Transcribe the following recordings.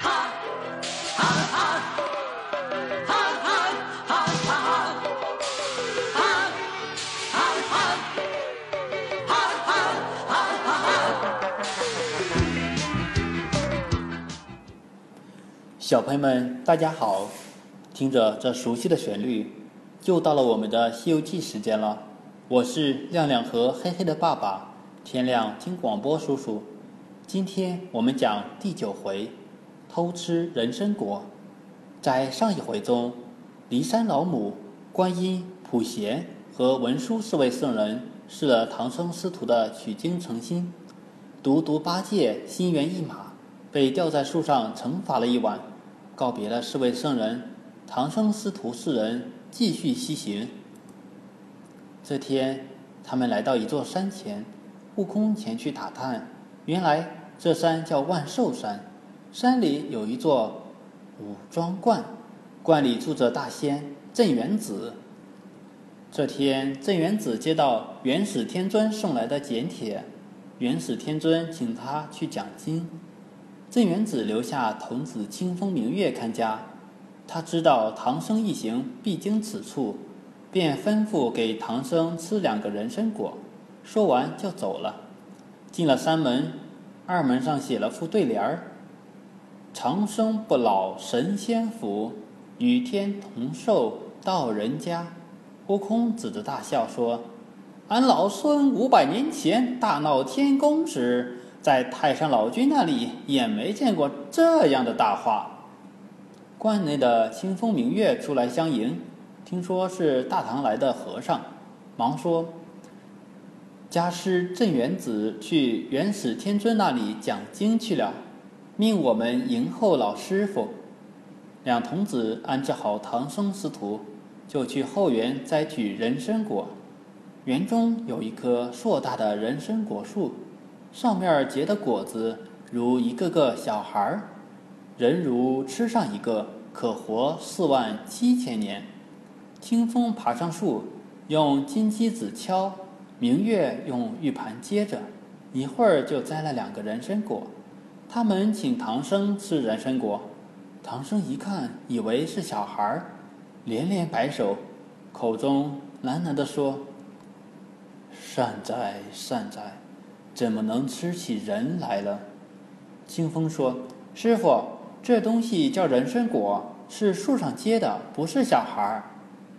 哈哈哈哈哈小朋友们，大家好！听着这熟悉的旋律，又到了我们的《西游记》时间了。我是亮亮和黑黑的爸爸，天亮听广播叔叔。今天我们讲第九回，偷吃人参果。在上一回中，骊山老母、观音、普贤和文殊四位圣人试了唐僧师徒的取经诚心，独独八戒心猿意马，被吊在树上惩罚了一晚。告别了四位圣人，唐僧师徒四人继续西行。这天，他们来到一座山前，悟空前去打探，原来这山叫万寿山，山里有一座五庄观，观里住着大仙镇元子。这天，镇元子接到元始天尊送来的简帖，元始天尊请他去讲经。镇元子留下童子清风明月看家，他知道唐僧一行必经此处，便吩咐给唐僧吃两个人参果，说完就走了。进了山门，二门上写了副对联儿：“长生不老神仙府，与天同寿到人家。”悟空指着大笑说：“俺老孙五百年前大闹天宫时。”在太上老君那里也没见过这样的大话。观内的清风明月出来相迎，听说是大唐来的和尚，忙说：“家师镇元子去元始天尊那里讲经去了，命我们迎候老师傅。”两童子安置好唐僧师徒，就去后园摘取人参果。园中有一棵硕大的人参果树。上面结的果子如一个个小孩儿，人如吃上一个，可活四万七千年。清风爬上树，用金鸡子敲；明月用玉盘接着，一会儿就摘了两个人参果。他们请唐僧吃人参果，唐僧一看，以为是小孩儿，连连摆手，口中喃喃地说：“善哉善哉。”怎么能吃起人来了？清风说：“师傅，这东西叫人参果，是树上结的，不是小孩儿。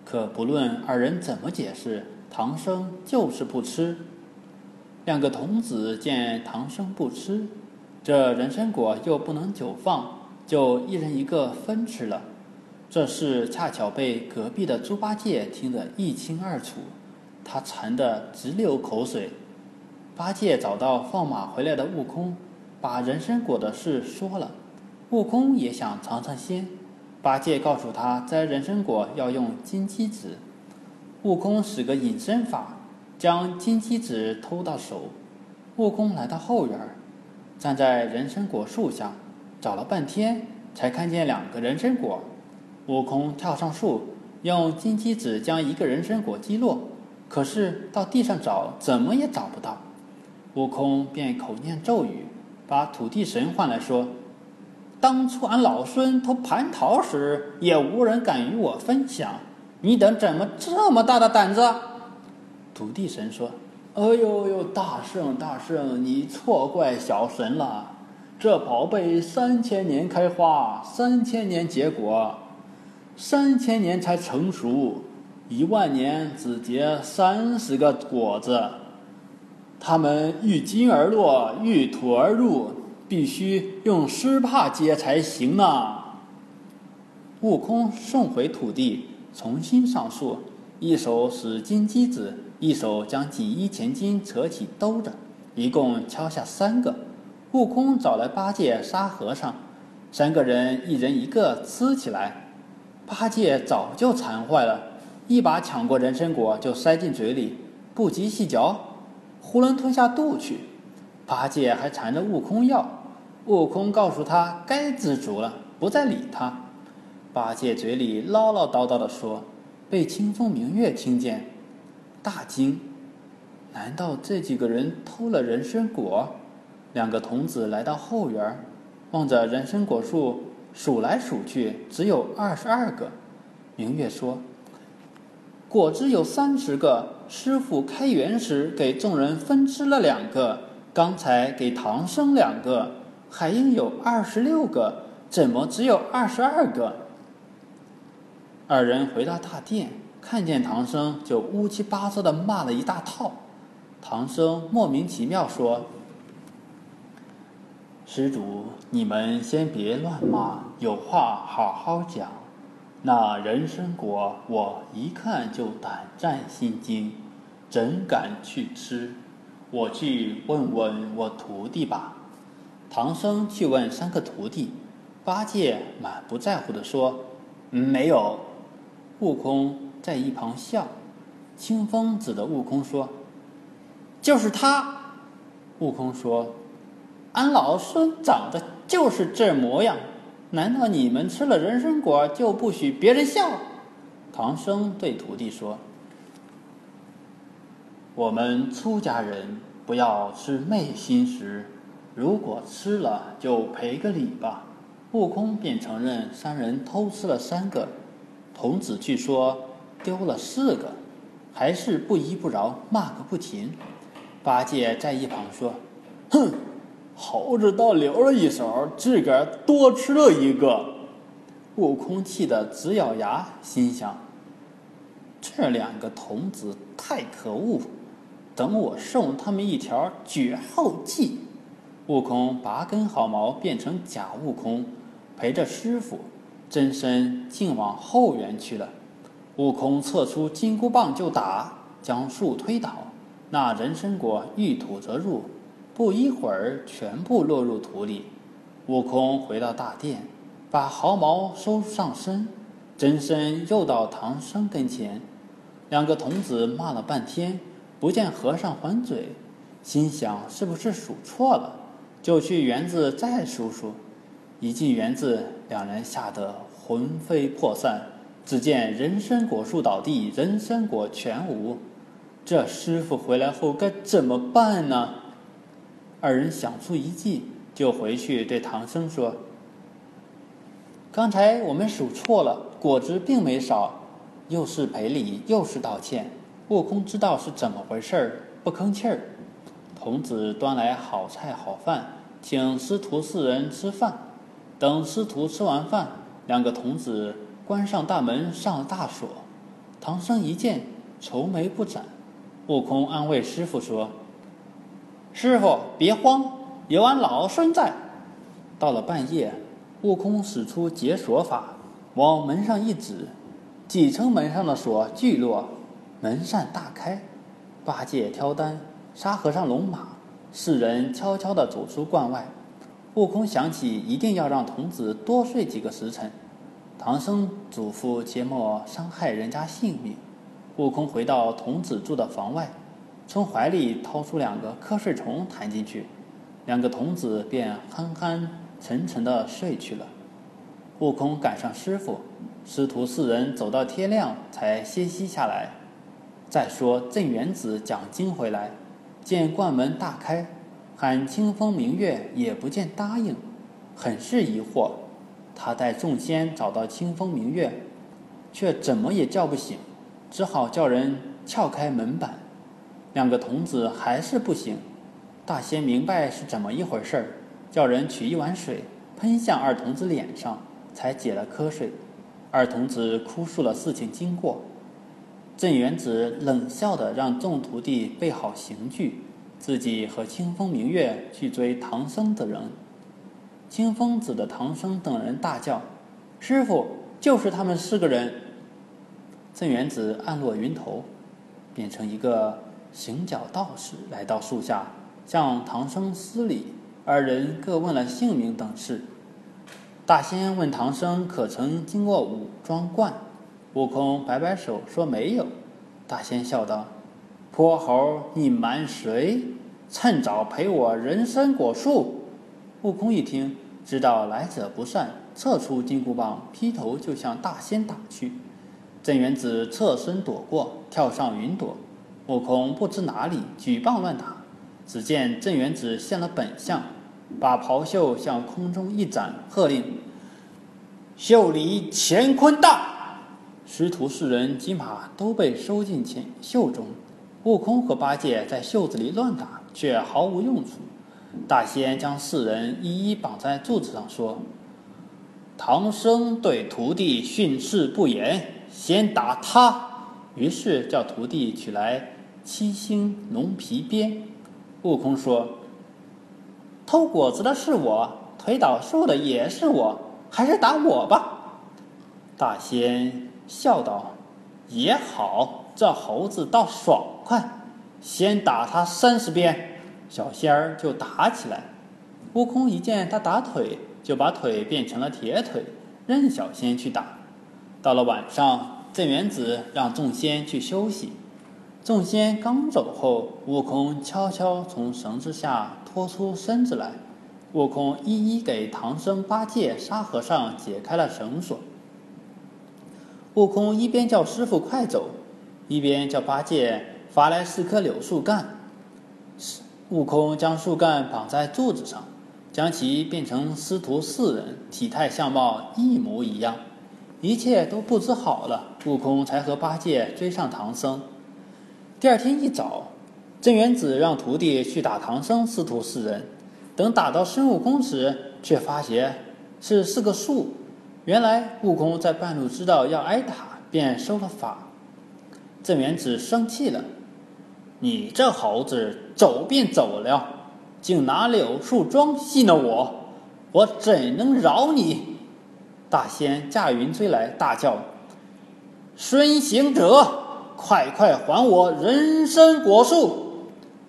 可不论二人怎么解释，唐僧就是不吃。两个童子见唐僧不吃，这人参果又不能久放，就一人一个分吃了。这事恰巧被隔壁的猪八戒听得一清二楚，他馋得直流口水。”八戒找到放马回来的悟空，把人参果的事说了。悟空也想尝尝鲜。八戒告诉他，摘人参果要用金鸡子。悟空使个隐身法，将金鸡子偷到手。悟空来到后园，站在人参果树下，找了半天，才看见两个人参果。悟空跳上树，用金鸡子将一个人参果击落，可是到地上找，怎么也找不到。悟空便口念咒语，把土地神唤来说：“当初俺老孙偷蟠桃时，也无人敢与我分享，你等怎么这么大的胆子？”土地神说：“哎呦呦，大圣大圣，你错怪小神了。这宝贝三千年开花，三千年结果，三千年才成熟，一万年只结三十个果子。”他们遇金而落，遇土而入，必须用湿帕接才行呢。悟空送回土地，重新上树，一手使金鸡子，一手将锦衣前襟扯起兜着，一共敲下三个。悟空找来八戒、沙和尚，三个人一人一个吃起来。八戒早就馋坏了，一把抢过人参果就塞进嘴里，不及细嚼。囫囵吞下肚去，八戒还缠着悟空要，悟空告诉他该知足了，不再理他。八戒嘴里唠唠叨叨的说，被清风明月听见，大惊。难道这几个人偷了人参果？两个童子来到后园，望着人参果树数来数去，只有二十二个。明月说：“果子有三十个，师傅开园时给众人分吃了两个，刚才给唐僧两个，还应有二十六个，怎么只有二十二个？”二人回到大殿，看见唐僧，就乌七八糟的骂了一大套。唐僧莫名其妙说：“施主，你们先别乱骂，有话好好讲。那人参果，我一看就胆战心惊，怎敢去吃？我去问问我徒弟吧。”唐僧去问三个徒弟，八戒满不在乎的说：“没有。”悟空在一旁笑，清风指着悟空说：“就是他。”悟空说：“俺老孙长得就是这模样，难道你们吃了人参果就不许别人笑？”唐僧对徒弟说：“我们出家人不要吃昧心食，如果吃了就赔个礼吧。”悟空便承认三人偷吃了三个。童子据说丢了四个，还是不依不饶，骂个不停。八戒在一旁说：“哼，猴子倒留了一手，自个儿多吃了一个。”悟空气得直咬牙，心想：“这两个童子太可恶，等我送他们一条绝后计。”悟空拔根毫毛，变成假悟空，陪着师傅。真身竟往后园去了，悟空撤出金箍棒就打，将树推倒。那人参果遇土则入，不一会儿全部落入土里。悟空回到大殿，把毫毛收上身，真身又到唐僧跟前。两个童子骂了半天，不见和尚还嘴，心想是不是数错了，就去园子再数数。一进园子，两人吓得魂飞魄散。只见人参果树倒地，人参果全无。这师傅回来后该怎么办呢？二人想出一计，就回去对唐僧说：“刚才我们数错了，果子并没少，又是赔礼又是道歉。”悟空知道是怎么回事儿，不吭气儿。童子端来好菜好饭，请师徒四人吃饭。等师徒吃完饭，两个童子关上大门，上了大锁。唐僧一见，愁眉不展。悟空安慰师傅说：“师傅别慌，有俺老孙在。”到了半夜，悟空使出解锁法，往门上一指，几层门上的锁聚落，门扇大开。八戒挑担，沙和尚龙马，四人悄悄地走出关外。悟空想起一定要让童子多睡几个时辰，唐僧嘱咐切莫伤害人家性命。悟空回到童子住的房外，从怀里掏出两个瞌睡虫弹进去，两个童子便憨憨沉沉的睡去了。悟空赶上师傅，师徒四人走到天亮才歇息下来。再说镇元子讲经回来，见关门大开。喊清风明月也不见答应，很是疑惑。他带众仙找到清风明月，却怎么也叫不醒，只好叫人撬开门板。两个童子还是不醒。大仙明白是怎么一回事儿，叫人取一碗水喷向二童子脸上，才解了瞌睡。二童子哭诉了事情经过。镇元子冷笑的让众徒弟备好刑具。自己和清风明月去追唐僧的人，清风指的唐僧等人大叫：“师傅，就是他们四个人！”镇元子暗落云头，变成一个行脚道士，来到树下向唐僧施礼。二人各问了姓名等事。大仙问唐僧可曾经过五庄观，悟空摆摆手说没有。大仙笑道。泼猴，你瞒谁？趁早赔我人参果树！悟空一听，知道来者不善，撤出金箍棒，劈头就向大仙打去。镇元子侧身躲过，跳上云朵。悟空不知哪里，举棒乱打。只见镇元子现了本相，把袍袖向空中一展，喝令：“袖里乾坤大！”师徒四人金马都被收进前袖中。悟空和八戒在袖子里乱打，却毫无用处。大仙将四人一一绑在柱子上，说：“唐僧对徒弟训示不严，先打他。”于是叫徒弟取来七星龙皮鞭。悟空说：“偷果子的是我，推倒树的也是我，还是打我吧。”大仙笑道：“也好，这猴子倒爽快，先打他三十鞭。”小仙儿就打起来，悟空一见他打腿，就把腿变成了铁腿，任小仙去打。到了晚上，镇元子让众仙去休息。众仙刚走后，悟空悄悄从绳子下拖出身子来。悟空一一给唐僧、八戒、沙和尚解开了绳索。悟空一边叫师傅快走，一边叫八戒伐来四棵柳树干。悟空将树干绑在柱子上，将其变成师徒四人，体态相貌一模一样。一切都布置好了，悟空才和八戒追上唐僧。第二天一早，镇元子让徒弟去打唐僧师徒四人。等打到孙悟空时，却发现是四个树。原来悟空在半路知道要挨打，便收了法。镇元子生气了。你这猴子走便走了，竟拿柳树桩戏弄我，我怎能饶你？大仙驾云追来，大叫：“孙行者，快快还我人参果树！”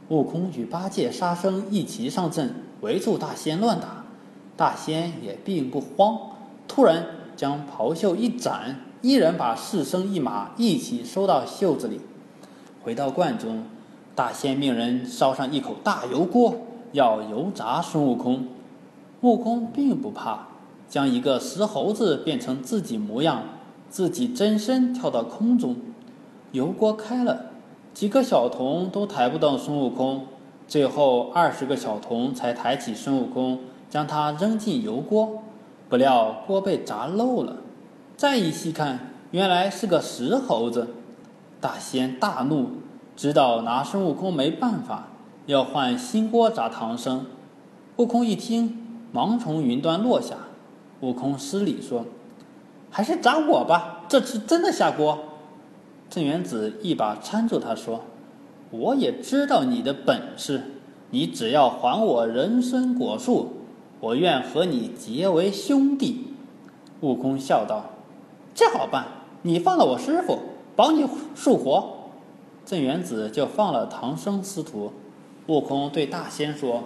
悟空与八戒、沙僧一齐上阵，围住大仙乱打。大仙也并不慌，突然将袍袖一展，一人把四僧一马一起收到袖子里，回到观中。大仙命人烧上一口大油锅，要油炸孙悟空。悟空并不怕，将一个石猴子变成自己模样，自己真身跳到空中。油锅开了，几个小童都抬不动孙悟空，最后二十个小童才抬起孙悟空，将他扔进油锅。不料锅被炸漏了，再一细看，原来是个石猴子。大仙大怒。知道拿孙悟空没办法，要换新锅砸唐僧。悟空一听，忙从云端落下。悟空施礼说：“还是砸我吧，这次真的下锅。”镇元子一把搀住他说：“我也知道你的本事，你只要还我人参果树，我愿和你结为兄弟。”悟空笑道：“这好办，你放了我师傅，保你树活。”镇元子就放了唐僧师徒，悟空对大仙说：“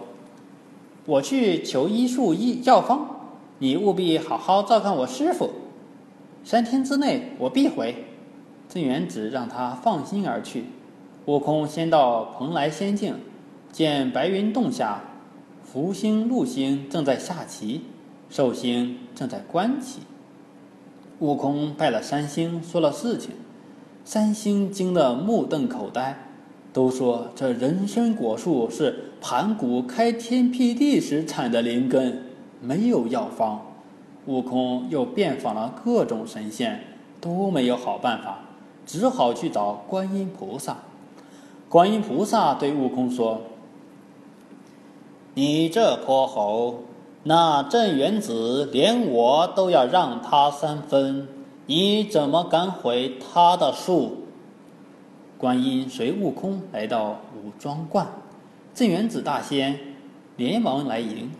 我去求医术医药方，你务必好好照看我师傅。三天之内我必回。”镇元子让他放心而去。悟空先到蓬莱仙境，见白云洞下，福星、禄星正在下棋，寿星正在观棋。悟空拜了三星，说了事情。三星惊得目瞪口呆，都说这人参果树是盘古开天辟地时产的灵根，没有药方。悟空又遍访了各种神仙，都没有好办法，只好去找观音菩萨。观音菩萨对悟空说：“你这泼猴，那镇元子连我都要让他三分。”你怎么敢毁他的树？观音随悟空来到五庄观，镇元子大仙连忙来迎。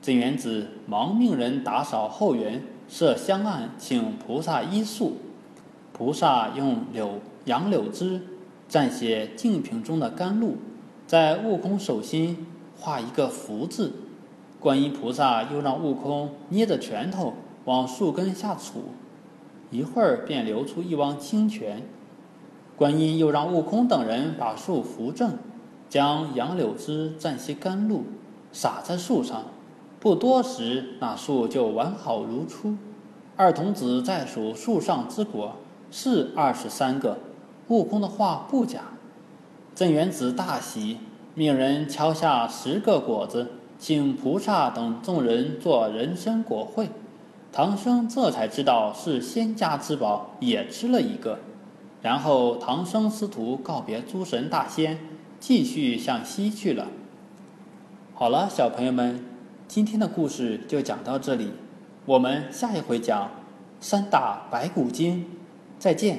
镇元子忙命人打扫后园，设香案，请菩萨医术。菩萨用柳杨柳枝蘸些净瓶中的甘露，在悟空手心画一个福字。观音菩萨又让悟空捏着拳头往树根下杵。一会儿便流出一汪清泉，观音又让悟空等人把树扶正，将杨柳枝蘸些甘露洒在树上，不多时那树就完好如初。二童子再数树上之果，是二十三个，悟空的话不假。镇元子大喜，命人敲下十个果子，请菩萨等众人做人参果会。唐僧这才知道是仙家之宝，也吃了一个。然后唐僧师徒告别诸神大仙，继续向西去了。好了，小朋友们，今天的故事就讲到这里，我们下一回讲三打白骨精，再见。